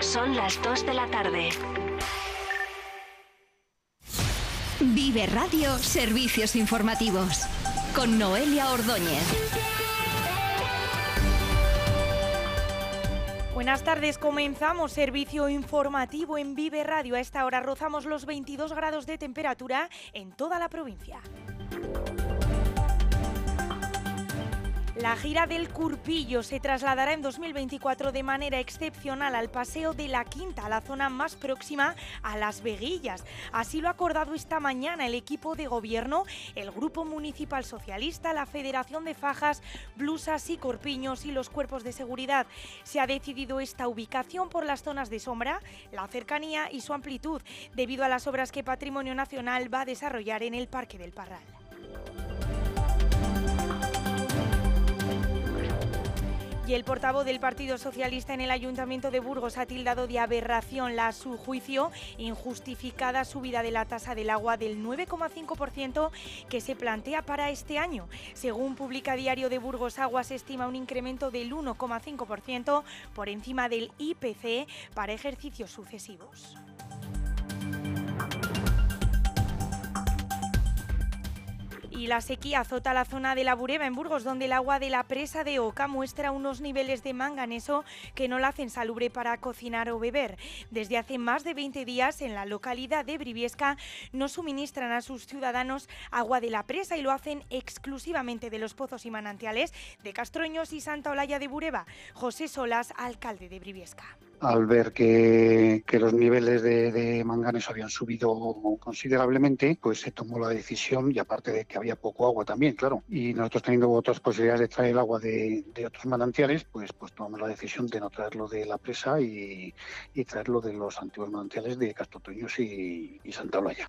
Son las 2 de la tarde. Vive Radio Servicios Informativos con Noelia Ordóñez. Buenas tardes, comenzamos servicio informativo en Vive Radio. A esta hora rozamos los 22 grados de temperatura en toda la provincia. La gira del Curpillo se trasladará en 2024 de manera excepcional al Paseo de la Quinta, la zona más próxima a Las Veguillas. Así lo ha acordado esta mañana el equipo de gobierno, el Grupo Municipal Socialista, la Federación de Fajas, Blusas y Corpiños y los cuerpos de seguridad. Se ha decidido esta ubicación por las zonas de sombra, la cercanía y su amplitud, debido a las obras que Patrimonio Nacional va a desarrollar en el Parque del Parral. Y el portavoz del Partido Socialista en el Ayuntamiento de Burgos ha tildado de aberración la, su juicio, injustificada subida de la tasa del agua del 9,5% que se plantea para este año. Según publica Diario de Burgos Agua, se estima un incremento del 1,5% por encima del IPC para ejercicios sucesivos. Y la sequía azota la zona de la Bureba en Burgos, donde el agua de la presa de Oca muestra unos niveles de manganeso que no la hacen salubre para cocinar o beber. Desde hace más de 20 días en la localidad de Briviesca no suministran a sus ciudadanos agua de la presa y lo hacen exclusivamente de los pozos y manantiales de Castroños y Santa Olalla de Bureba. José Solas, alcalde de Briviesca al ver que, los niveles de, manganeso habían subido considerablemente, pues se tomó la decisión, y aparte de que había poco agua también, claro, y nosotros teniendo otras posibilidades de traer el agua de, otros manantiales, pues, pues tomamos la decisión de no traerlo de la presa y, traerlo de los antiguos manantiales de Castrotoños y, y Santa Olaya.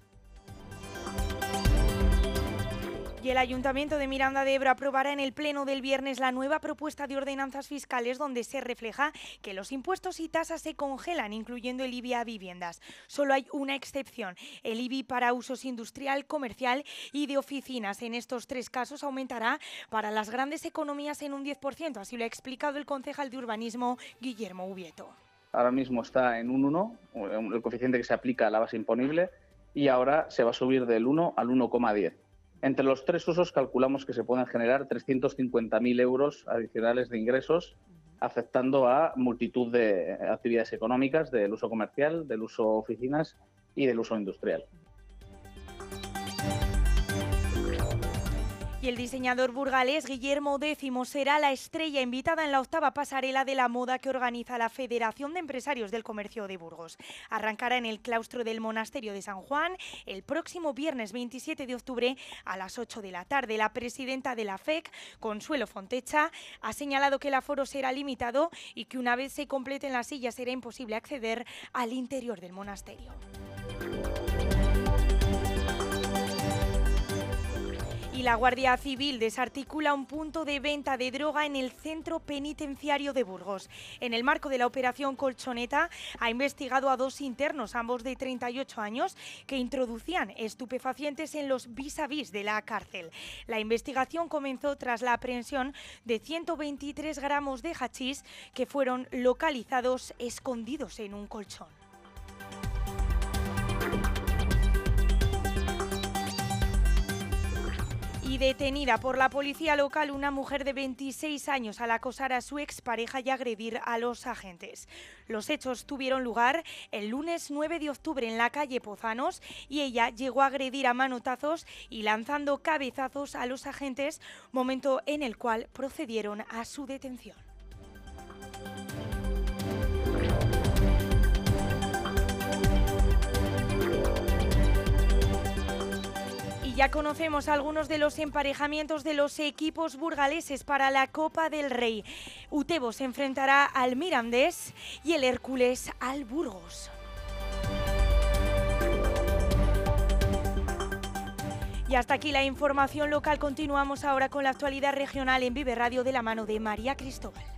Y el Ayuntamiento de Miranda de Ebro aprobará en el Pleno del viernes la nueva propuesta de ordenanzas fiscales donde se refleja que los impuestos y tasas se congelan, incluyendo el IBI a viviendas. Solo hay una excepción, el IBI para usos industrial, comercial y de oficinas. En estos tres casos aumentará para las grandes economías en un 10%, así lo ha explicado el concejal de urbanismo Guillermo Ubieto. Ahora mismo está en un 1, el coeficiente que se aplica a la base imponible, y ahora se va a subir del 1 al 1,10. Entre los tres usos calculamos que se pueden generar 350.000 euros adicionales de ingresos, afectando a multitud de actividades económicas del uso comercial, del uso oficinas y del uso industrial. Y el diseñador burgalés Guillermo X será la estrella invitada en la octava pasarela de la moda que organiza la Federación de Empresarios del Comercio de Burgos. Arrancará en el claustro del Monasterio de San Juan el próximo viernes 27 de octubre a las 8 de la tarde. La presidenta de la FEC, Consuelo Fontecha, ha señalado que el aforo será limitado y que una vez se completen las sillas será imposible acceder al interior del monasterio. La Guardia Civil desarticula un punto de venta de droga en el centro penitenciario de Burgos. En el marco de la operación Colchoneta ha investigado a dos internos, ambos de 38 años, que introducían estupefacientes en los vis a vis de la cárcel. La investigación comenzó tras la aprehensión de 123 gramos de hachís que fueron localizados escondidos en un colchón. Y detenida por la policía local una mujer de 26 años al acosar a su expareja y agredir a los agentes. Los hechos tuvieron lugar el lunes 9 de octubre en la calle Pozanos y ella llegó a agredir a manotazos y lanzando cabezazos a los agentes, momento en el cual procedieron a su detención. Ya conocemos algunos de los emparejamientos de los equipos burgaleses para la Copa del Rey. Utebo se enfrentará al Mirandés y el Hércules al Burgos. Y hasta aquí la información local. Continuamos ahora con la actualidad regional en Vive Radio de la mano de María Cristóbal.